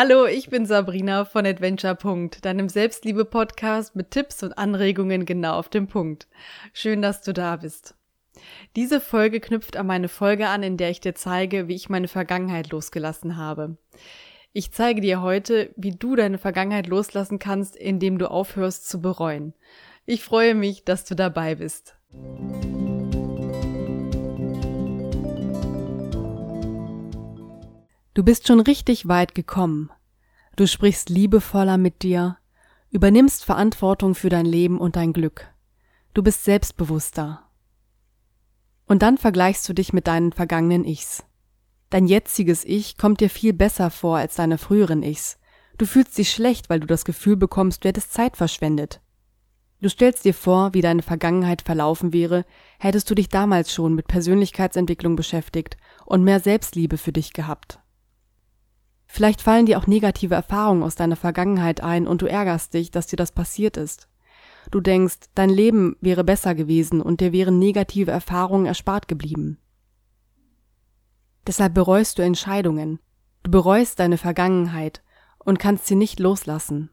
Hallo, ich bin Sabrina von Adventure. deinem Selbstliebe-Podcast mit Tipps und Anregungen genau auf den Punkt. Schön, dass du da bist. Diese Folge knüpft an meine Folge an, in der ich dir zeige, wie ich meine Vergangenheit losgelassen habe. Ich zeige dir heute, wie du deine Vergangenheit loslassen kannst, indem du aufhörst zu bereuen. Ich freue mich, dass du dabei bist. Du bist schon richtig weit gekommen. Du sprichst liebevoller mit dir, übernimmst Verantwortung für dein Leben und dein Glück. Du bist selbstbewusster. Und dann vergleichst du dich mit deinen vergangenen Ichs. Dein jetziges Ich kommt dir viel besser vor als deine früheren Ichs. Du fühlst dich schlecht, weil du das Gefühl bekommst, du hättest Zeit verschwendet. Du stellst dir vor, wie deine Vergangenheit verlaufen wäre, hättest du dich damals schon mit Persönlichkeitsentwicklung beschäftigt und mehr Selbstliebe für dich gehabt. Vielleicht fallen dir auch negative Erfahrungen aus deiner Vergangenheit ein und du ärgerst dich, dass dir das passiert ist. Du denkst, dein Leben wäre besser gewesen und dir wären negative Erfahrungen erspart geblieben. Deshalb bereust du Entscheidungen. Du bereust deine Vergangenheit und kannst sie nicht loslassen.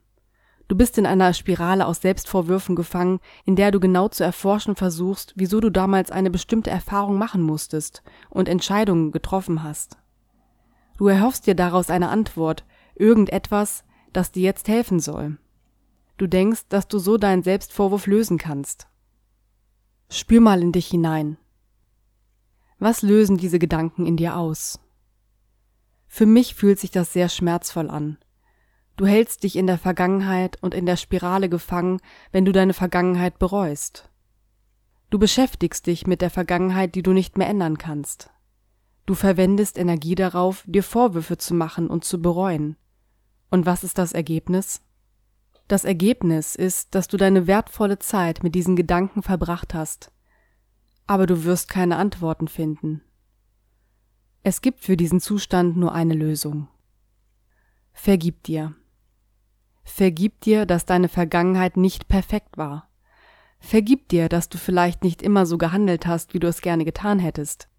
Du bist in einer Spirale aus Selbstvorwürfen gefangen, in der du genau zu erforschen versuchst, wieso du damals eine bestimmte Erfahrung machen musstest und Entscheidungen getroffen hast. Du erhoffst dir daraus eine Antwort, irgendetwas, das dir jetzt helfen soll. Du denkst, dass du so deinen Selbstvorwurf lösen kannst. Spür mal in dich hinein. Was lösen diese Gedanken in dir aus? Für mich fühlt sich das sehr schmerzvoll an. Du hältst dich in der Vergangenheit und in der Spirale gefangen, wenn du deine Vergangenheit bereust. Du beschäftigst dich mit der Vergangenheit, die du nicht mehr ändern kannst. Du verwendest Energie darauf, dir Vorwürfe zu machen und zu bereuen. Und was ist das Ergebnis? Das Ergebnis ist, dass du deine wertvolle Zeit mit diesen Gedanken verbracht hast, aber du wirst keine Antworten finden. Es gibt für diesen Zustand nur eine Lösung. Vergib dir. Vergib dir, dass deine Vergangenheit nicht perfekt war. Vergib dir, dass du vielleicht nicht immer so gehandelt hast, wie du es gerne getan hättest.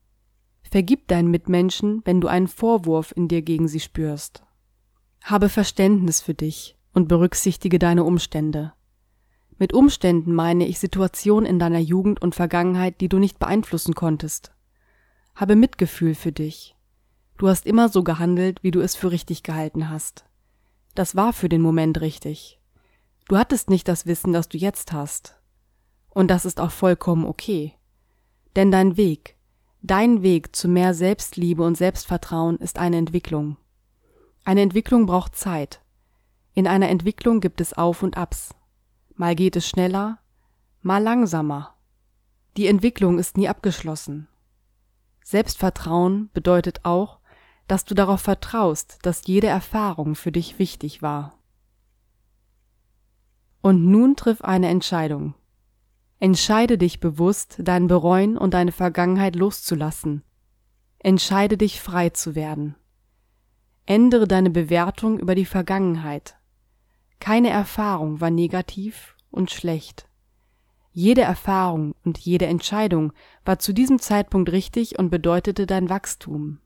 Vergib deinen Mitmenschen, wenn du einen Vorwurf in dir gegen sie spürst. Habe Verständnis für dich und berücksichtige deine Umstände. Mit Umständen meine ich Situationen in deiner Jugend und Vergangenheit, die du nicht beeinflussen konntest. Habe Mitgefühl für dich. Du hast immer so gehandelt, wie du es für richtig gehalten hast. Das war für den Moment richtig. Du hattest nicht das Wissen, das du jetzt hast. Und das ist auch vollkommen okay. Denn dein Weg, Dein Weg zu mehr Selbstliebe und Selbstvertrauen ist eine Entwicklung. Eine Entwicklung braucht Zeit. In einer Entwicklung gibt es Auf und Abs. Mal geht es schneller, mal langsamer. Die Entwicklung ist nie abgeschlossen. Selbstvertrauen bedeutet auch, dass du darauf vertraust, dass jede Erfahrung für dich wichtig war. Und nun triff eine Entscheidung. Entscheide dich bewusst, dein Bereuen und deine Vergangenheit loszulassen. Entscheide dich frei zu werden. Ändere deine Bewertung über die Vergangenheit. Keine Erfahrung war negativ und schlecht. Jede Erfahrung und jede Entscheidung war zu diesem Zeitpunkt richtig und bedeutete dein Wachstum.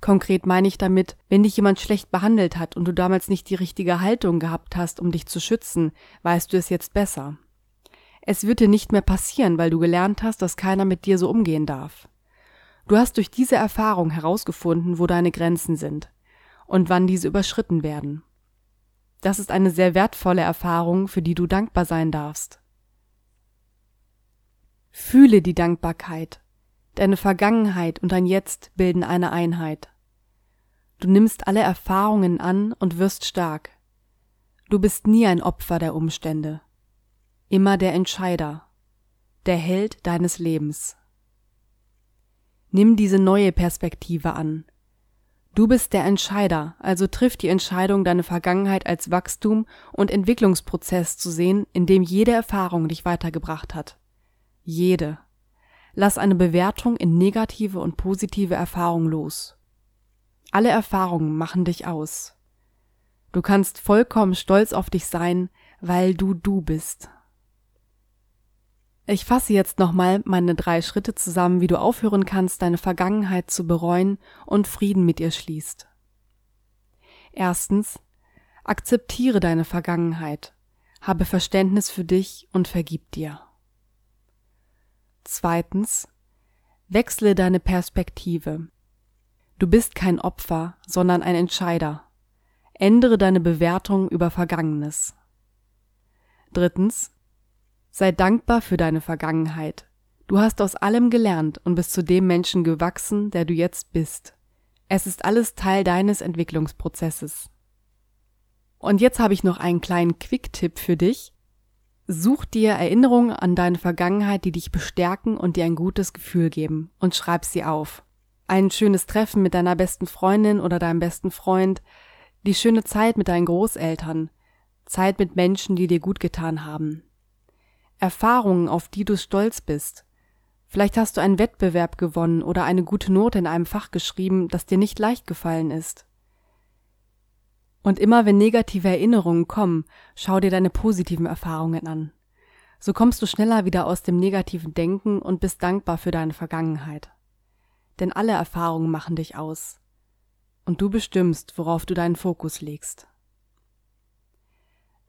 Konkret meine ich damit, wenn dich jemand schlecht behandelt hat und du damals nicht die richtige Haltung gehabt hast, um dich zu schützen, weißt du es jetzt besser. Es wird dir nicht mehr passieren, weil du gelernt hast, dass keiner mit dir so umgehen darf. Du hast durch diese Erfahrung herausgefunden, wo deine Grenzen sind und wann diese überschritten werden. Das ist eine sehr wertvolle Erfahrung, für die du dankbar sein darfst. Fühle die Dankbarkeit. Deine Vergangenheit und dein Jetzt bilden eine Einheit. Du nimmst alle Erfahrungen an und wirst stark. Du bist nie ein Opfer der Umstände immer der Entscheider, der Held deines Lebens. Nimm diese neue Perspektive an. Du bist der Entscheider, also triff die Entscheidung, deine Vergangenheit als Wachstum und Entwicklungsprozess zu sehen, in dem jede Erfahrung dich weitergebracht hat. Jede. Lass eine Bewertung in negative und positive Erfahrungen los. Alle Erfahrungen machen dich aus. Du kannst vollkommen stolz auf dich sein, weil du du bist. Ich fasse jetzt nochmal meine drei Schritte zusammen, wie du aufhören kannst, deine Vergangenheit zu bereuen und Frieden mit ihr schließt. Erstens, akzeptiere deine Vergangenheit, habe Verständnis für dich und vergib dir. Zweitens, wechsle deine Perspektive. Du bist kein Opfer, sondern ein Entscheider. Ändere deine Bewertung über Vergangenes. Drittens, sei dankbar für deine Vergangenheit. Du hast aus allem gelernt und bist zu dem Menschen gewachsen, der du jetzt bist. Es ist alles Teil deines Entwicklungsprozesses. Und jetzt habe ich noch einen kleinen Quick-Tipp für dich. Such dir Erinnerungen an deine Vergangenheit, die dich bestärken und dir ein gutes Gefühl geben und schreib sie auf. Ein schönes Treffen mit deiner besten Freundin oder deinem besten Freund, die schöne Zeit mit deinen Großeltern, Zeit mit Menschen, die dir gut getan haben. Erfahrungen, auf die du stolz bist. Vielleicht hast du einen Wettbewerb gewonnen oder eine gute Note in einem Fach geschrieben, das dir nicht leicht gefallen ist. Und immer wenn negative Erinnerungen kommen, schau dir deine positiven Erfahrungen an. So kommst du schneller wieder aus dem negativen Denken und bist dankbar für deine Vergangenheit. Denn alle Erfahrungen machen dich aus. Und du bestimmst, worauf du deinen Fokus legst.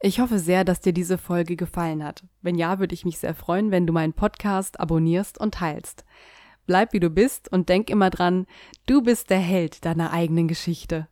Ich hoffe sehr, dass dir diese Folge gefallen hat. Wenn ja, würde ich mich sehr freuen, wenn du meinen Podcast abonnierst und teilst. Bleib wie du bist und denk immer dran, du bist der Held deiner eigenen Geschichte.